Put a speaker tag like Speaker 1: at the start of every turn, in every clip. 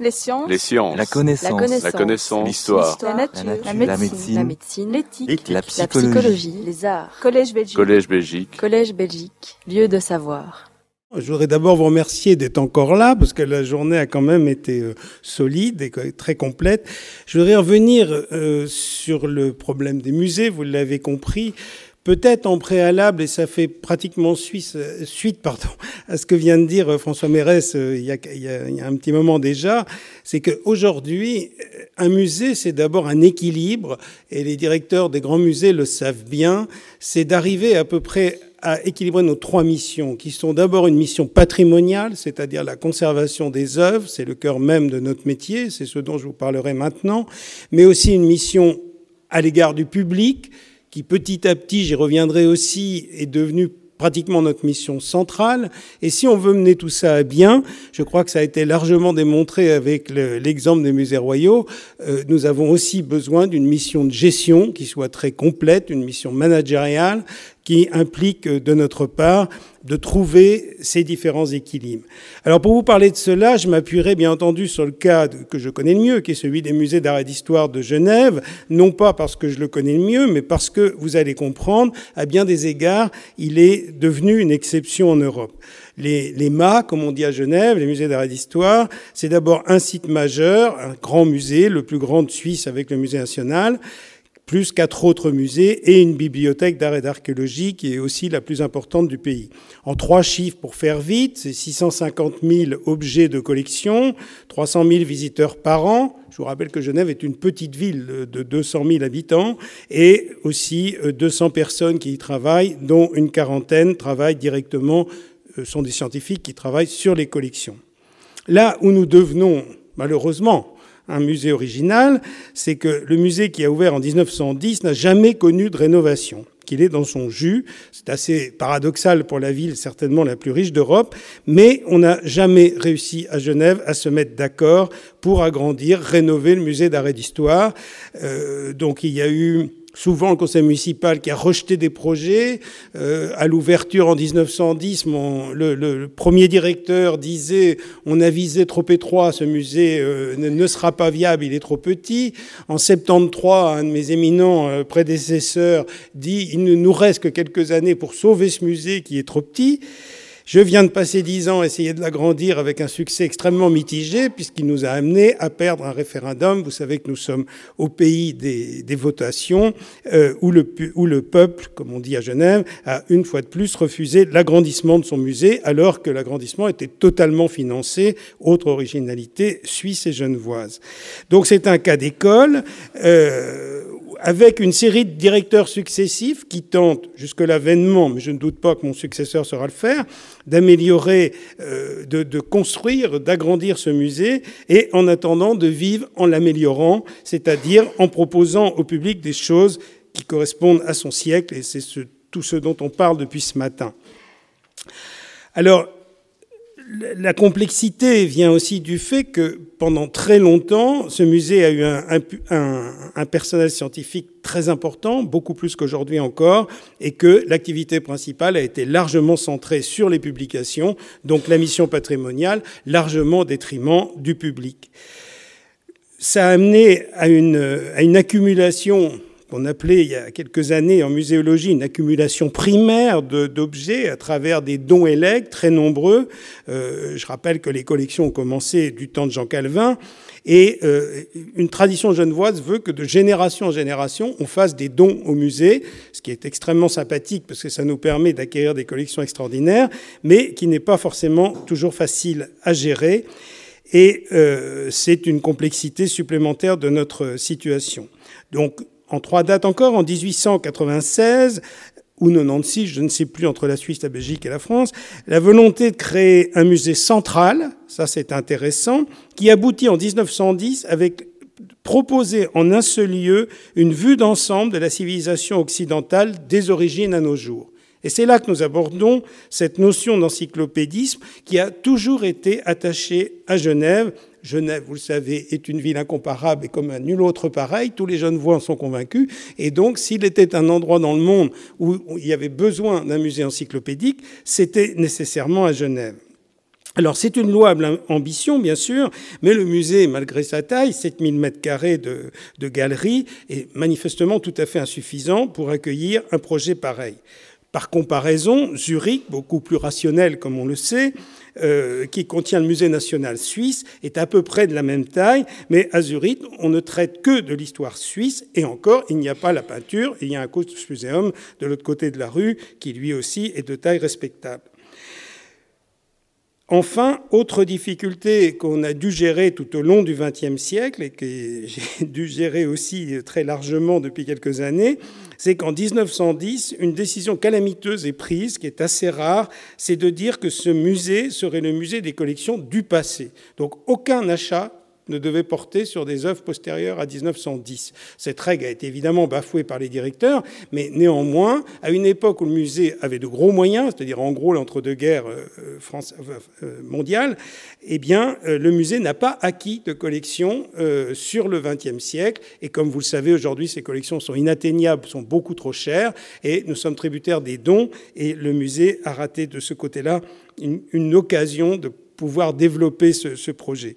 Speaker 1: Les sciences.
Speaker 2: Les sciences.
Speaker 3: La connaissance.
Speaker 1: La connaissance.
Speaker 2: L'histoire.
Speaker 1: La nature.
Speaker 3: La nature.
Speaker 1: La
Speaker 3: La
Speaker 1: médecine.
Speaker 3: médecine.
Speaker 1: La médecine. L'éthique.
Speaker 3: La
Speaker 1: La
Speaker 3: psychologie.
Speaker 1: psychologie. Les arts. Collège Belgique.
Speaker 2: Collège Belgique.
Speaker 1: Collège Belgique. Lieu de savoir.
Speaker 4: Je voudrais d'abord vous remercier d'être encore là, parce que la journée a quand même été euh, solide et très complète. Je voudrais revenir euh, sur le problème des musées, vous l'avez compris. Peut-être en préalable, et ça fait pratiquement euh, suite pardon, à ce que vient de dire euh, François Mérès euh, il y a un petit moment déjà, c'est qu'aujourd'hui, un musée, c'est d'abord un équilibre, et les directeurs des grands musées le savent bien, c'est d'arriver à peu près à équilibrer nos trois missions, qui sont d'abord une mission patrimoniale, c'est-à-dire la conservation des œuvres, c'est le cœur même de notre métier, c'est ce dont je vous parlerai maintenant, mais aussi une mission à l'égard du public, qui petit à petit, j'y reviendrai aussi, est devenue pratiquement notre mission centrale. Et si on veut mener tout ça à bien, je crois que ça a été largement démontré avec l'exemple des musées royaux, euh, nous avons aussi besoin d'une mission de gestion qui soit très complète, une mission managériale qui implique de notre part de trouver ces différents équilibres. Alors pour vous parler de cela, je m'appuierai bien entendu sur le cas que je connais le mieux, qui est celui des musées d'art et d'histoire de Genève, non pas parce que je le connais le mieux, mais parce que vous allez comprendre, à bien des égards, il est devenu une exception en Europe. Les, les MA, comme on dit à Genève, les musées d'art et d'histoire, c'est d'abord un site majeur, un grand musée, le plus grand de Suisse avec le musée national, plus quatre autres musées et une bibliothèque d'art et d'archéologie qui est aussi la plus importante du pays. En trois chiffres pour faire vite, c'est 650 000 objets de collection, 300 000 visiteurs par an. Je vous rappelle que Genève est une petite ville de 200 000 habitants et aussi 200 personnes qui y travaillent, dont une quarantaine travaillent directement, sont des scientifiques qui travaillent sur les collections. Là où nous devenons, malheureusement, un musée original, c'est que le musée qui a ouvert en 1910 n'a jamais connu de rénovation, qu'il est dans son jus. C'est assez paradoxal pour la ville, certainement la plus riche d'Europe, mais on n'a jamais réussi à Genève à se mettre d'accord pour agrandir, rénover le musée d'art et d'histoire. Euh, donc il y a eu souvent le conseil municipal qui a rejeté des projets. Euh, à l'ouverture en 1910, mon, le, premier directeur disait on a visé trop étroit, ce musée euh, ne, ne, sera pas viable, il est trop petit. En 73, un de mes éminents euh, prédécesseurs dit il ne nous reste que quelques années pour sauver ce musée qui est trop petit. Je viens de passer dix ans à essayer de l'agrandir avec un succès extrêmement mitigé, puisqu'il nous a amené à perdre un référendum. Vous savez que nous sommes au pays des, votations, euh, où, le, où le peuple, comme on dit à Genève, a une fois de plus refusé l'agrandissement de son musée, alors que l'agrandissement était totalement financé. Autre originalité suisse et genevoise. Donc c'est un cas d'école. Euh, avec une série de directeurs successifs qui tentent, jusque-là vainement, mais je ne doute pas que mon successeur saura le faire, d'améliorer, euh, de, de, construire, d'agrandir ce musée, et en attendant de vivre en l'améliorant, c'est-à-dire en proposant au public des choses qui correspondent à son siècle, et c'est ce, tout ce dont on parle depuis ce matin. Alors, la complexité vient aussi du fait que pendant très longtemps, ce musée a eu un, personnel scientifique très important, beaucoup plus qu'aujourd'hui encore, et que l'activité principale a été largement centrée sur les publications, donc la mission patrimoniale, largement au détriment du public. Ça a amené à une accumulation qu'on appelait il y a quelques années en muséologie une accumulation primaire d'objets à travers des dons et legs très nombreux. Euh, je rappelle que les collections ont commencé du temps de Jean Calvin. Et euh, une tradition genevoise veut que de génération en génération, on fasse des dons au musée, ce qui est extrêmement sympathique parce que ça nous permet d'acquérir des collections extraordinaires, mais qui n'est pas forcément toujours facile à gérer. Et euh, c'est une complexité supplémentaire de notre situation. Donc, en trois dates encore, en 1896 ou 96, je ne sais plus, entre la Suisse, la Belgique et la France, la volonté de créer un musée central, ça c'est intéressant, qui aboutit en 1910 avec proposer en un seul lieu une vue d'ensemble de la civilisation occidentale des origines à nos jours. Et c'est là que nous abordons cette notion d'encyclopédisme qui a toujours été attachée à Genève. Genève, vous le savez, est une ville incomparable et comme un nul autre pareil. Tous les Genevois en sont convaincus. Et donc, s'il était un endroit dans le monde où il y avait besoin d'un musée encyclopédique, c'était nécessairement à Genève. Alors c'est une louable ambition, bien sûr, mais le musée, malgré sa taille, 7000 mètres carrés de, de galeries, est manifestement tout à fait insuffisant pour accueillir un projet pareil. Par comparaison, Zurich, beaucoup plus rationnel comme on le sait, euh, qui contient le musée national suisse, est à peu près de la même taille, mais à Zurich, on ne traite que de l'histoire suisse, et encore, il n'y a pas la peinture, il y a un Kunstmuseum de l'autre côté de la rue, qui lui aussi est de taille respectable. Enfin, autre difficulté qu'on a dû gérer tout au long du XXe siècle et que j'ai dû gérer aussi très largement depuis quelques années, c'est qu'en 1910, une décision calamiteuse est prise, qui est assez rare, c'est de dire que ce musée serait le musée des collections du passé. Donc aucun achat ne devait porter sur des œuvres postérieures à 1910. Cette règle a été évidemment bafouée par les directeurs, mais néanmoins, à une époque où le musée avait de gros moyens, c'est-à-dire en gros l'entre-deux-guerres euh, euh, mondiales, eh bien, euh, le musée n'a pas acquis de collections sur le XXe siècle. Et comme vous le savez, aujourd'hui, ces collections sont inatteignables, sont beaucoup trop chères, et nous sommes tributaires des dons, et le musée a raté de ce côté-là une, occasion de pouvoir développer ce projet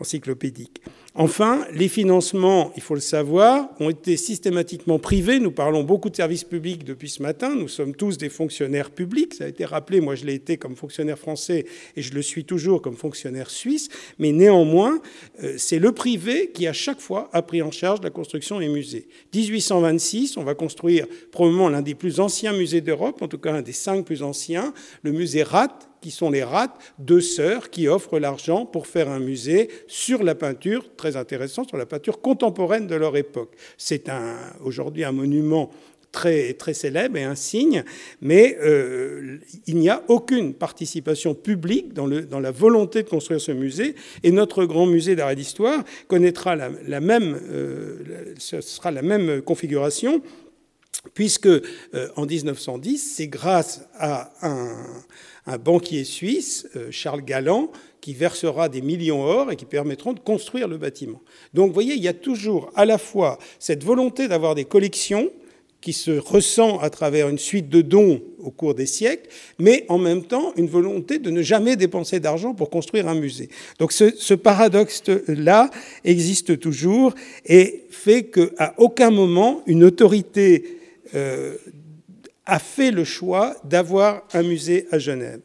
Speaker 4: encyclopédique. Enfin, les financements, il faut le savoir, ont été systématiquement privés. Nous parlons beaucoup de services publics depuis ce matin. Nous sommes tous des fonctionnaires publics. Ça a été rappelé. Moi, je l'ai été comme fonctionnaire français et je le suis toujours comme fonctionnaire suisse. Mais néanmoins, euh, c'est le privé qui, à chaque fois, a pris en charge la construction des musées. 1826, on va construire probablement l'un des plus anciens musées d'Europe, en tout cas un des cinq plus anciens, le musée Rath, qui sont les Rath, deux sœurs qui offrent l'argent pour faire un musée sur la peinture très intéressant sur la peinture contemporaine de leur époque. C'est aujourd'hui un monument très, très célèbre et un signe, mais euh, il n'y a aucune participation publique dans, la volonté de construire ce musée. Et notre grand musée d'art et d'histoire connaîtra la, même, euh, ce sera la même configuration, puisque euh, en 1910, c'est grâce à un, banquier suisse, Charles Galland, qui versera des millions or et qui permettront de construire le bâtiment. Donc vous voyez, il y a toujours à la fois cette volonté d'avoir des collections qui se ressent à travers une suite de dons au cours des siècles, mais en même temps une volonté de ne jamais dépenser d'argent pour construire un musée. Donc ce, ce paradoxe-là existe toujours et fait qu'à aucun moment une autorité euh, a fait le choix d'avoir un musée à Genève.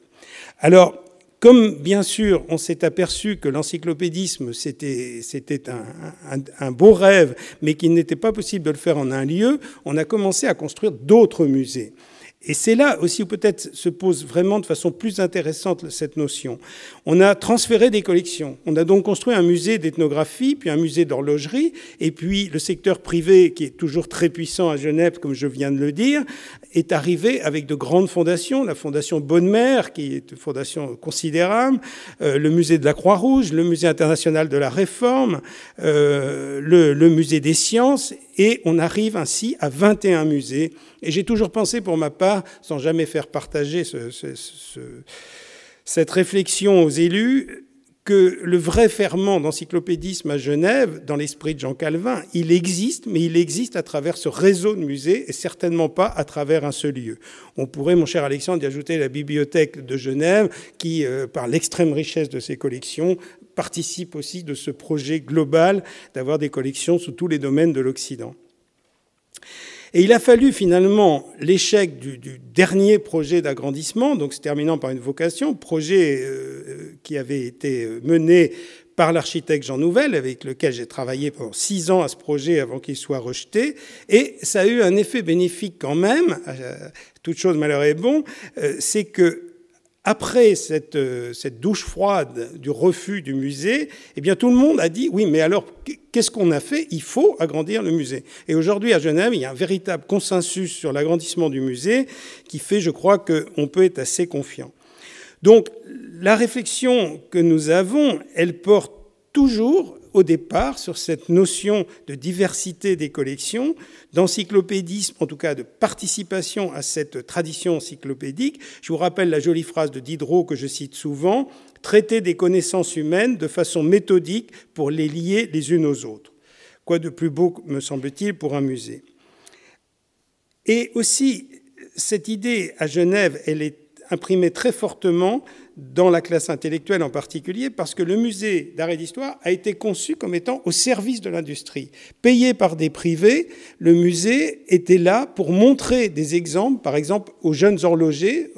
Speaker 4: Alors, comme bien sûr on s'est aperçu que l'encyclopédisme c'était un, un, beau rêve, mais qu'il n'était pas possible de le faire en un lieu, on a commencé à construire d'autres musées. Et c'est là aussi où peut-être se pose vraiment de façon plus intéressante cette notion. On a transféré des collections. On a donc construit un musée d'ethnographie, puis un musée d'horlogerie, et puis le secteur privé, qui est toujours très puissant à Genève, comme je viens de le dire, est arrivé avec de grandes fondations. La fondation Bonne-Mère, qui est une fondation considérable, euh, le musée de la Croix-Rouge, le musée international de la Réforme, euh, le, le musée des sciences, et on arrive ainsi à 21 musées. Et j'ai toujours pensé pour ma part, sans jamais faire partager cette réflexion aux élus, que le vrai ferment d'encyclopédisme à Genève, dans l'esprit de Jean Calvin, il existe, mais il existe à travers ce réseau de musées et certainement pas à travers un seul lieu. On pourrait, mon cher Alexandre, y ajouter la bibliothèque de Genève, qui, euh, par l'extrême richesse de ses collections, participe aussi de ce projet global d'avoir des collections sous tous les domaines de l'Occident. Et il a fallu finalement l'échec du, dernier projet d'agrandissement, donc se terminant par une vocation, projet euh, qui avait été mené par l'architecte Jean Nouvel, avec lequel j'ai travaillé pendant six ans à ce projet avant qu'il soit rejeté. Et ça a eu un effet bénéfique quand même, euh, toute chose malheur est bon, euh, c'est que après cette, euh, cette, douche froide du refus du musée, eh bien tout le monde a dit oui, mais alors qu'est-ce qu'on a fait? Il faut agrandir le musée. Et aujourd'hui à Genève, il y a un véritable consensus sur l'agrandissement du musée qui fait, je crois, qu'on peut être assez confiant. Donc la réflexion que nous avons, elle porte toujours au départ sur cette notion de diversité des collections, d'encyclopédisme, en tout cas de participation à cette tradition encyclopédique. Je vous rappelle la jolie phrase de Diderot que je cite souvent, traiter des connaissances humaines de façon méthodique pour les lier les unes aux autres. Quoi de plus beau, me semble-t-il, pour un musée Et aussi, cette idée à Genève, elle est imprimé très fortement dans la classe intellectuelle en particulier, parce que le musée d'art et d'histoire a été conçu comme étant au service de l'industrie. Payé par des privés, le musée était là pour montrer des exemples, par exemple aux jeunes horlogers,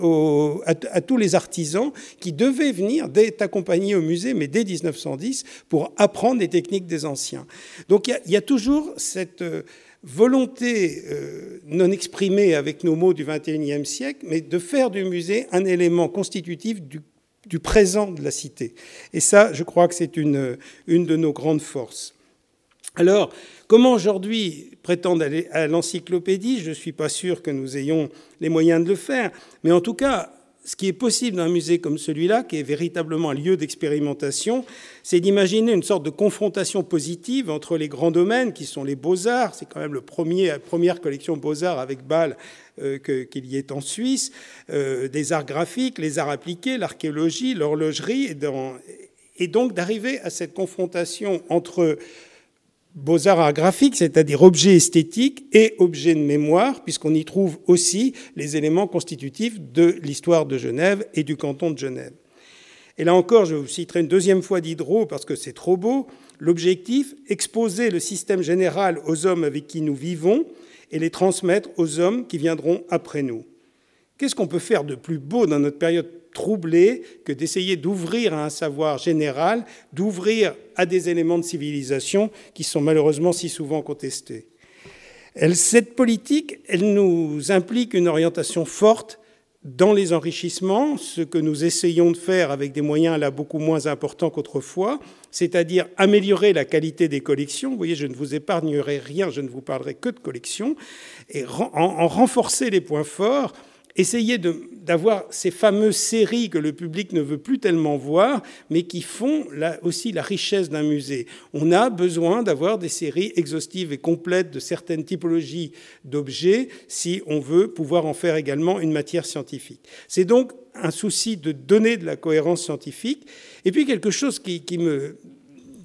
Speaker 4: à, tous les artisans qui devaient venir, d'être accompagnés au musée, mais dès 1910, pour apprendre les techniques des anciens. Donc il y, a toujours cette euh, volonté euh, non exprimée avec nos mots du XXIe siècle, mais de faire du musée un élément constitutif du, présent de la cité. Et ça, je crois que c'est une, une de nos grandes forces. Alors, comment aujourd'hui prétendre aller à l'encyclopédie? Je ne suis pas sûr que nous ayons les moyens de le faire, mais en tout cas, ce qui est possible dans un musée comme celui-là, qui est véritablement un lieu d'expérimentation, c'est d'imaginer une sorte de confrontation positive entre les grands domaines qui sont les beaux-arts. C'est quand même premier, la première collection beaux-arts avec Bâle euh, qu'il y ait en Suisse, euh, des arts graphiques, les arts appliqués, l'archéologie, l'horlogerie, et donc d'arriver à cette confrontation entre beaux-arts art graphiques, c'est-à-dire objets esthétiques et objets de mémoire, puisqu'on y trouve aussi les éléments constitutifs de l'histoire de Genève et du canton de Genève. Et là encore, je vous citerai une deuxième fois Diderot parce que c'est trop beau. L'objectif, exposer le système général aux hommes avec qui nous vivons et les transmettre aux hommes qui viendront après nous. Qu'est-ce qu'on peut faire de plus beau dans notre période troublée que d'essayer d'ouvrir à un savoir général, d'ouvrir à des éléments de civilisation qui sont malheureusement si souvent contestés? cette politique, elle nous implique une orientation forte dans les enrichissements, ce que nous essayons de faire avec des moyens là beaucoup moins importants qu'autrefois, c'est-à-dire améliorer la qualité des collections. Vous voyez, je ne vous épargnerai rien, je ne vous parlerai que de collections, et en renforcer les points forts essayer d'avoir ces fameuses séries que le public ne veut plus tellement voir, mais qui font aussi la richesse d'un musée. On a besoin d'avoir des séries exhaustives et complètes de certaines typologies d'objets si on veut pouvoir en faire également une matière scientifique. C'est donc un souci de donner de la cohérence scientifique. Et puis quelque chose qui me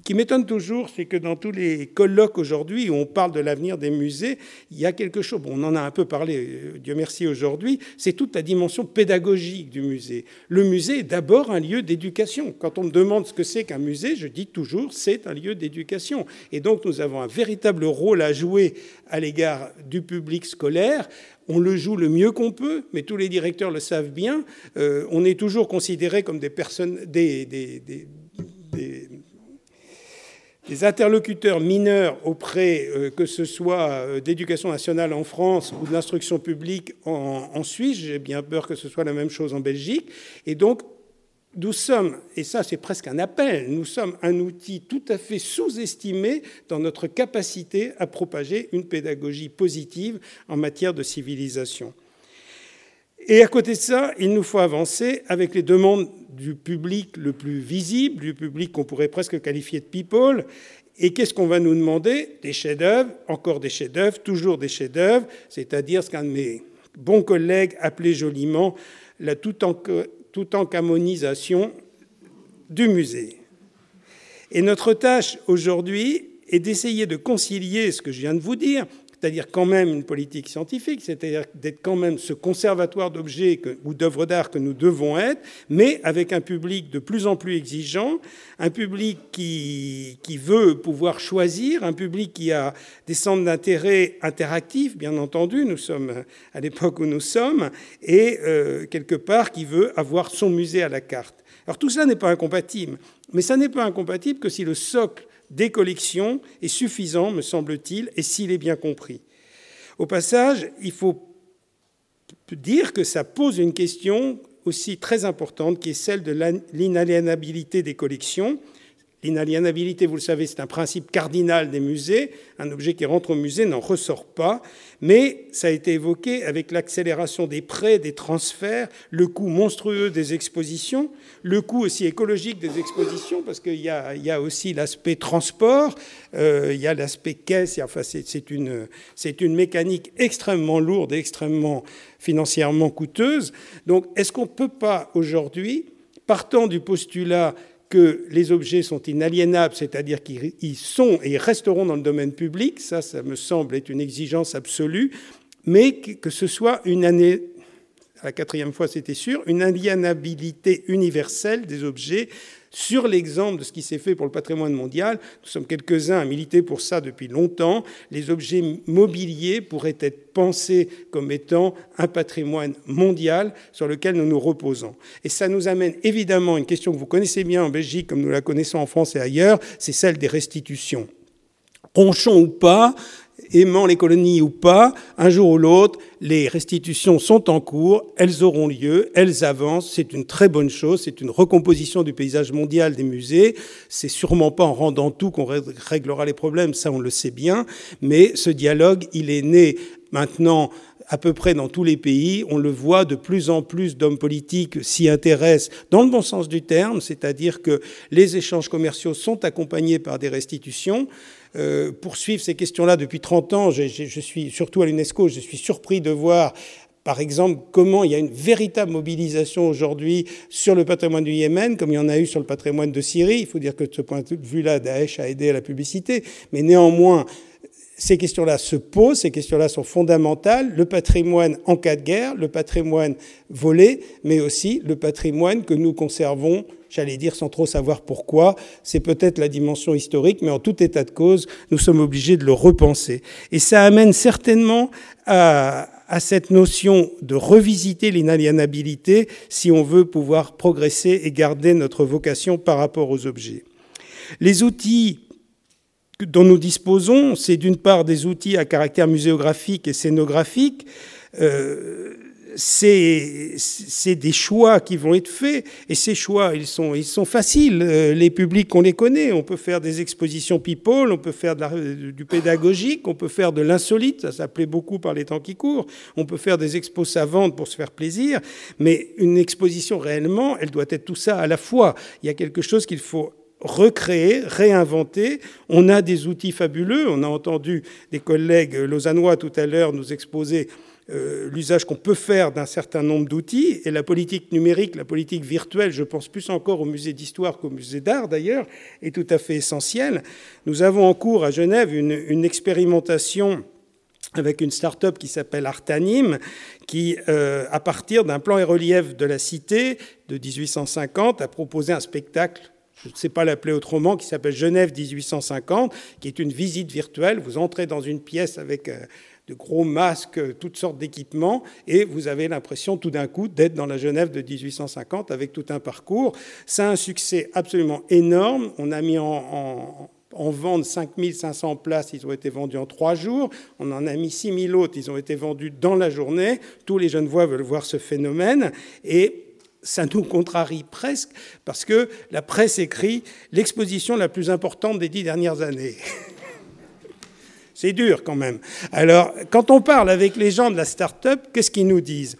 Speaker 4: qui m'étonne toujours, c'est que dans tous les colloques aujourd'hui où on parle de l'avenir des musées, il y a quelque chose, bon, on en a un peu parlé, euh, Dieu merci aujourd'hui, c'est toute la dimension pédagogique du musée. Le musée est d'abord un lieu d'éducation. Quand on me demande ce que c'est qu'un musée, je dis toujours c'est un lieu d'éducation. Et donc nous avons un véritable rôle à jouer à l'égard du public scolaire on le joue le mieux qu'on peut, mais tous les directeurs le savent bien. Euh, on est toujours considérés comme des personnes, des, des, les interlocuteurs mineurs auprès, euh, que ce soit euh, d'éducation nationale en France ou de l'instruction publique en, Suisse, j'ai bien peur que ce soit la même chose en Belgique. Et donc, nous sommes, et ça c'est presque un appel, nous sommes un outil tout à fait sous-estimé dans notre capacité à propager une pédagogie positive en matière de civilisation. Et à côté de ça, il nous faut avancer avec les demandes du public le plus visible, du public qu'on pourrait presque qualifier de people. Et qu'est-ce qu'on va nous demander? Des chefs-d'œuvre, encore des chefs-d'œuvre, toujours des chefs-d'œuvre, c'est-à-dire ce qu'un de mes bons collègues appelait joliment la tout-encamonisation du musée. Et notre tâche aujourd'hui est d'essayer de concilier ce que je viens de vous dire, c'est-à-dire quand même une politique scientifique, c'est-à-dire d'être quand même ce conservatoire d'objets ou d'œuvres d'art que nous devons être, mais avec un public de plus en plus exigeant, un public qui, qui veut pouvoir choisir, un public qui a des centres d'intérêt interactifs, bien entendu, nous sommes à l'époque où nous sommes, et euh, quelque part qui veut avoir son musée à la carte. Alors tout cela n'est pas incompatible, mais ça n'est pas incompatible que si le socle des collections est suffisant, me semble-t-il, et s'il est bien compris. Au passage, il faut dire que ça pose une question aussi très importante qui est celle de l'inaliénabilité des collections. L'inaliénabilité, vous le savez, c'est un principe cardinal des musées. Un objet qui rentre au musée n'en ressort pas. Mais ça a été évoqué avec l'accélération des prêts, des transferts, le coût monstrueux des expositions, le coût aussi écologique des expositions, parce qu'il y, a, aussi l'aspect transport, euh, il y a l'aspect caisse. Enfin, c'est une, une mécanique extrêmement lourde et extrêmement financièrement coûteuse. Donc, est-ce qu'on ne peut pas aujourd'hui, partant du postulat que les objets sont inaliénables, c'est-à-dire qu'ils sont et resteront dans le domaine public, ça, ça me semble être une exigence absolue, mais que ce soit une année, la quatrième fois c'était sûr, une aliénabilité universelle des objets sur l'exemple de ce qui s'est fait pour le patrimoine mondial. Nous sommes quelques-uns à militer pour ça depuis longtemps. Les objets mobiliers pourraient être pensés comme étant un patrimoine mondial sur lequel nous nous reposons. Et ça nous amène évidemment à une question que vous connaissez bien en Belgique comme nous la connaissons en France et ailleurs, c'est celle des restitutions. Ronchon ou pas, aimant les colonies ou pas, un jour ou l'autre, les restitutions sont en cours, elles auront lieu, elles avancent, c'est une très bonne chose, c'est une recomposition du paysage mondial des musées, c'est sûrement pas en rendant tout qu'on réglera les problèmes, ça on le sait bien, mais ce dialogue, il est né maintenant à peu près dans tous les pays. On le voit, de plus en plus d'hommes politiques s'y intéressent dans le bon sens du terme, c'est-à-dire que les échanges commerciaux sont accompagnés par des restitutions. Euh, poursuivre ces questions-là depuis 30 ans, je, je suis surtout à l'UNESCO, je suis surpris de voir par exemple, comment il y a une véritable mobilisation aujourd'hui sur le patrimoine du Yémen, comme il y en a eu sur le patrimoine de Syrie. Il faut dire que de ce point de vue-là, Daesh a aidé à la publicité. Mais néanmoins, ces questions-là se posent, ces questions-là sont fondamentales. Le patrimoine en cas de guerre, le patrimoine volé, mais aussi le patrimoine que nous conservons, j'allais dire sans trop savoir pourquoi. C'est peut-être la dimension historique, mais en tout état de cause, nous sommes obligés de le repenser. Et ça amène certainement à, cette notion de revisiter l'inaliénabilité si on veut pouvoir progresser et garder notre vocation par rapport aux objets. Les outils dont nous disposons, c'est d'une part des outils à caractère muséographique et scénographique. Euh, c'est des choix qui vont être faits et ces choix ils sont faciles. Euh, les publics on les connaît. On peut faire des expositions people on peut faire du pédagogique on peut faire de l'insolite. Ça s'appelait beaucoup par les temps qui courent. On peut faire des expos savantes pour se faire plaisir. Mais une exposition réellement elle doit être tout ça à la fois. Il y a quelque chose qu'il faut recréer, réinventer. On a des outils fabuleux. On a entendu des collègues lausannois tout à l'heure nous exposer euh, l'usage qu'on peut faire d'un certain nombre d'outils. Et la politique numérique, la politique virtuelle, je pense plus encore au musée d'histoire qu'au musée d'art d'ailleurs, est tout à fait essentielle. Nous avons en cours à Genève une, expérimentation avec une start-up qui s'appelle Artanim, qui, euh, à partir d'un plan et relief de la cité de 1850, a proposé un spectacle je ne sais pas l'appeler autrement, qui s'appelle Genève 1850, qui est une visite virtuelle. Vous entrez dans une pièce avec euh, de gros masques, toutes sortes d'équipements, et vous avez l'impression tout d'un coup d'être dans la Genève de 1850 avec tout un parcours. Ça a un succès absolument énorme. On a mis en, en vente 5500 places, ils ont été vendus en trois jours. On en a mis 6000 autres, ils ont été vendus dans la journée. Tous les jeunes voix veulent voir ce phénomène. Et ça nous contrarie presque parce que la presse écrit l'exposition la plus importante des dix dernières années. C'est dur quand même. Alors, quand on parle avec les gens de la start-up, qu'est-ce qu'ils nous disent?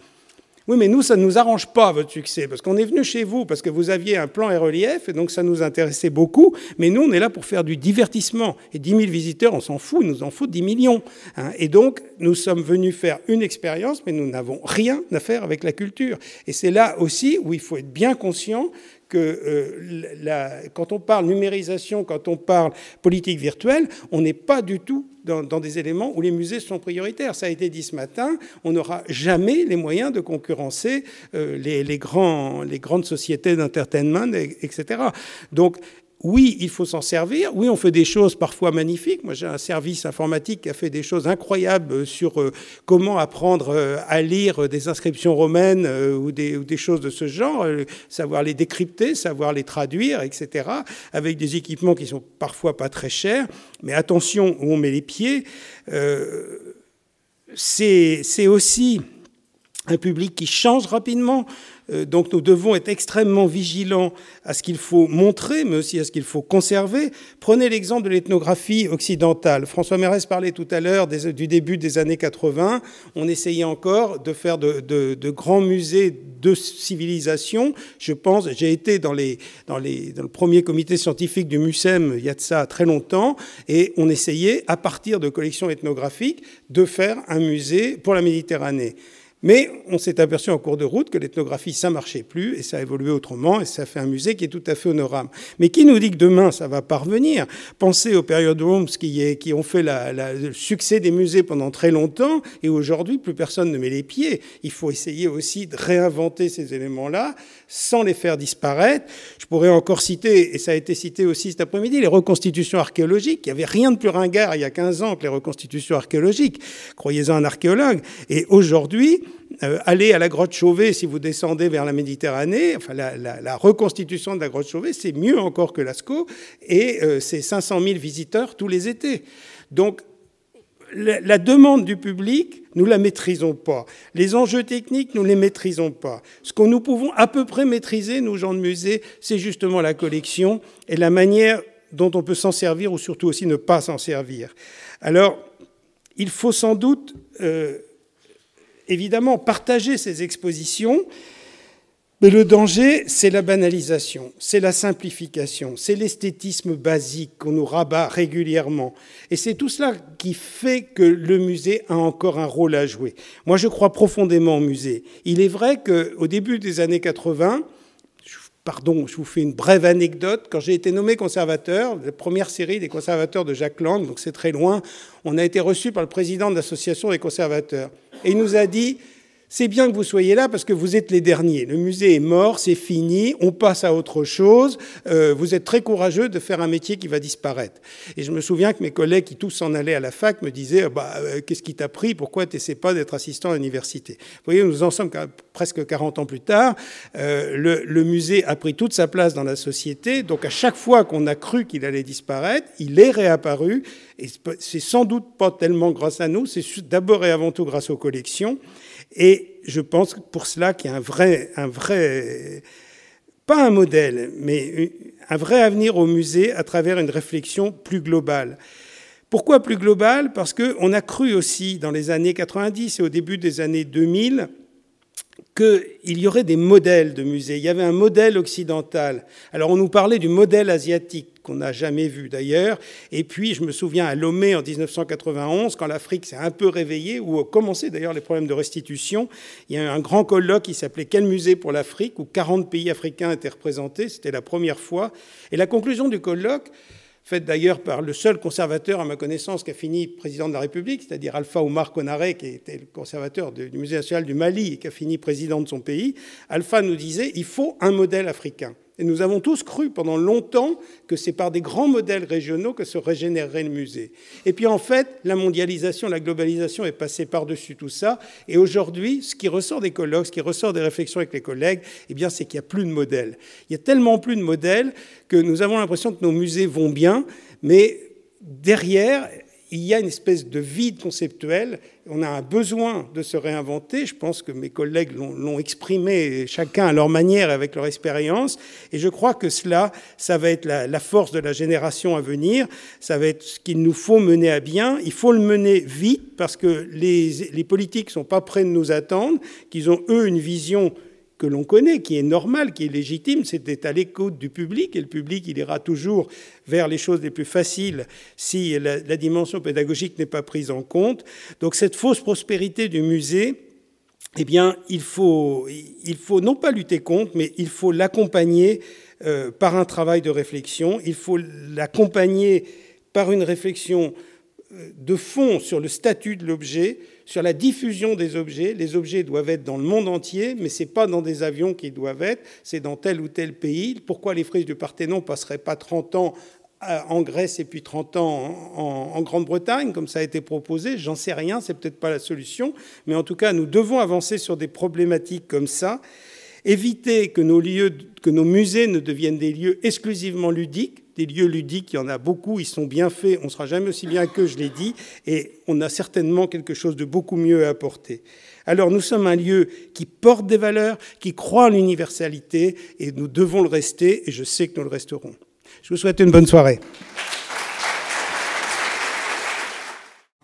Speaker 4: Oui, mais nous, ça ne nous arrange pas, votre succès, parce qu'on est venu chez vous, parce que vous aviez un plan et relief, et donc ça nous intéressait beaucoup, mais nous, on est là pour faire du divertissement. Et 10 000 visiteurs, on s'en fout, nous en faut 10 millions. Hein. Et donc, nous sommes venus faire une expérience, mais nous n'avons rien à faire avec la culture. Et c'est là aussi où il faut être bien conscient que euh, quand on parle numérisation, quand on parle politique virtuelle, on n'est pas du tout dans, des éléments où les musées sont prioritaires. Ça a été dit ce matin, on n'aura jamais les moyens de concurrencer euh, les, les grandes sociétés d'entertainment, etc. Donc oui, il faut s'en servir. Oui, on fait des choses parfois magnifiques. Moi, j'ai un service informatique qui a fait des choses incroyables sur euh, comment apprendre euh, à lire des inscriptions romaines euh, ou des, ou des choses de ce genre, savoir les décrypter, savoir les traduire, etc., avec des équipements qui sont parfois pas très chers. Mais attention où on met les pieds. C'est aussi un public qui change rapidement. Euh, donc nous devons être extrêmement vigilants à ce qu'il faut montrer, mais aussi à ce qu'il faut conserver. Prenez l'exemple de l'ethnographie occidentale. François Mérès parlait tout à l'heure du début des années 80. On essayait encore de faire de, grands musées de civilisation. Je pense, j'ai été dans, les, dans le premier comité scientifique du MUSEM il y a de ça très longtemps, et on essayait, à partir de collections ethnographiques, de faire un musée pour la Méditerranée. Mais on s'est aperçu en cours de route que l'ethnographie, ça marchait plus et ça a évolué autrement et ça fait un musée qui est tout à fait honorable. Mais qui nous dit que demain ça va parvenir? Pensez aux périodes rooms qui, qui ont fait le succès des musées pendant très longtemps et aujourd'hui plus personne ne met les pieds. Il faut essayer aussi de réinventer ces éléments-là sans les faire disparaître. Je pourrais encore citer, et ça a été cité aussi cet après-midi, les reconstitutions archéologiques. Il n'y avait rien de plus ringard il y a 15 ans que les reconstitutions archéologiques. Croyez-en un archéologue. Et aujourd'hui, euh, aller à la grotte Chauvet, si vous descendez vers la Méditerranée, enfin la, reconstitution de la grotte Chauvet, c'est mieux encore que Lascaux, et euh, c'est 500 000 visiteurs tous les étés. Donc la, la, demande du public, nous la maîtrisons pas. Les enjeux techniques, nous les maîtrisons pas. Ce que nous pouvons à peu près maîtriser, nous gens de musée, c'est justement la collection et la manière dont on peut s'en servir ou surtout aussi ne pas s'en servir. Alors, il faut sans doute euh, évidemment partager ces expositions, mais le danger, c'est la banalisation, c'est la simplification, c'est l'esthétisme basique qu'on nous rabat régulièrement. Et c'est tout cela qui fait que le musée a encore un rôle à jouer. Moi, je crois profondément au musée. Il est vrai qu'au début des années 80, Pardon, je vous fais une brève anecdote. Quand j'ai été nommé conservateur, la première série des conservateurs de Jacques Lang, donc c'est très loin, on a été reçu par le président de l'association des conservateurs. Et il nous a dit, c'est bien que vous soyez là parce que vous êtes les derniers. Le musée est mort, c'est fini, on passe à autre chose. Euh, vous êtes très courageux de faire un métier qui va disparaître. Et je me souviens que mes collègues qui tous s'en allaient à la fac me disaient bah, euh, Qu'est-ce qui t'a pris? Pourquoi tu n'essaies pas d'être assistant à l'université? Vous voyez, nous en sommes presque 40 ans plus tard. Euh, le, le, musée a pris toute sa place dans la société. Donc à chaque fois qu'on a cru qu'il allait disparaître, il est réapparu. Et c'est sans doute pas tellement grâce à nous, c'est d'abord et avant tout grâce aux collections. Et je pense pour cela qu'il y a un vrai, pas un modèle, mais un vrai avenir au musée à travers une réflexion plus globale. Pourquoi plus globale? Parce qu'on a cru aussi dans les années 90 et au début des années 2000 qu'il y aurait des modèles de musées. Il y avait un modèle occidental. Alors on nous parlait du modèle asiatique qu'on n'a jamais vu d'ailleurs. Et puis je me souviens à Lomé en 1991, quand l'Afrique s'est un peu réveillée, où ont commencé d'ailleurs les problèmes de restitution, il y a eu un grand colloque qui s'appelait Quel musée pour l'Afrique, où 40 pays africains étaient représentés. C'était la première fois. Et la conclusion du colloque, faite d'ailleurs par le seul conservateur, à ma connaissance, qui a fini président de la République, c'est-à-dire Alpha Omar Konaré, qui était le conservateur du Musée national du Mali et qui a fini président de son pays. Alpha nous disait il faut un modèle africain. Et nous avons tous cru pendant longtemps que c'est par des grands modèles régionaux que se régénérerait le musée. Et puis en fait, la mondialisation, la globalisation est passée par-dessus tout ça. Et aujourd'hui, ce qui ressort des colloques, ce qui ressort des réflexions avec les collègues, eh bien, c'est qu'il n'y a plus de modèles. Il y a tellement plus de modèles que nous avons l'impression que nos musées vont bien, mais derrière, il y a une espèce de vide conceptuel. On a un besoin de se réinventer. Je pense que mes collègues l'ont exprimé, chacun à leur manière, avec leur expérience. Et je crois que cela, ça va être la, force de la génération à venir. Ça va être ce qu'il nous faut mener à bien. Il faut le mener vite parce que les, les politiques ne sont pas prêts de nous attendre, qu'ils ont, eux, une vision que l'on connaît, qui est normal, qui est légitime, d'être à l'écoute du public, et le public, il ira toujours vers les choses les plus faciles si la, dimension pédagogique n'est pas prise en compte. Donc cette fausse prospérité du musée, eh bien, il faut, il faut non pas lutter contre, mais il faut l'accompagner euh, par un travail de réflexion, il faut l'accompagner par une réflexion de fond sur le statut de l'objet, sur la diffusion des objets. Les objets doivent être dans le monde entier, mais ce n'est pas dans des avions qu'ils doivent être, c'est dans tel ou tel pays. Pourquoi les frises du Parthénon passeraient pas 30 ans en Grèce et puis 30 ans en, Grande-Bretagne, comme ça a été proposé, j'en sais rien, c'est peut-être pas la solution, mais en tout cas, nous devons avancer sur des problématiques comme ça, éviter que nos que nos musées ne deviennent des lieux exclusivement ludiques, des lieux ludiques, il y en a beaucoup, ils sont bien faits, on ne sera jamais aussi bien que je l'ai dit, et on a certainement quelque chose de beaucoup mieux à apporter. Alors nous sommes un lieu qui porte des valeurs, qui croit en l'universalité, et nous devons le rester, et je sais que nous le resterons. Je vous souhaite une bonne soirée.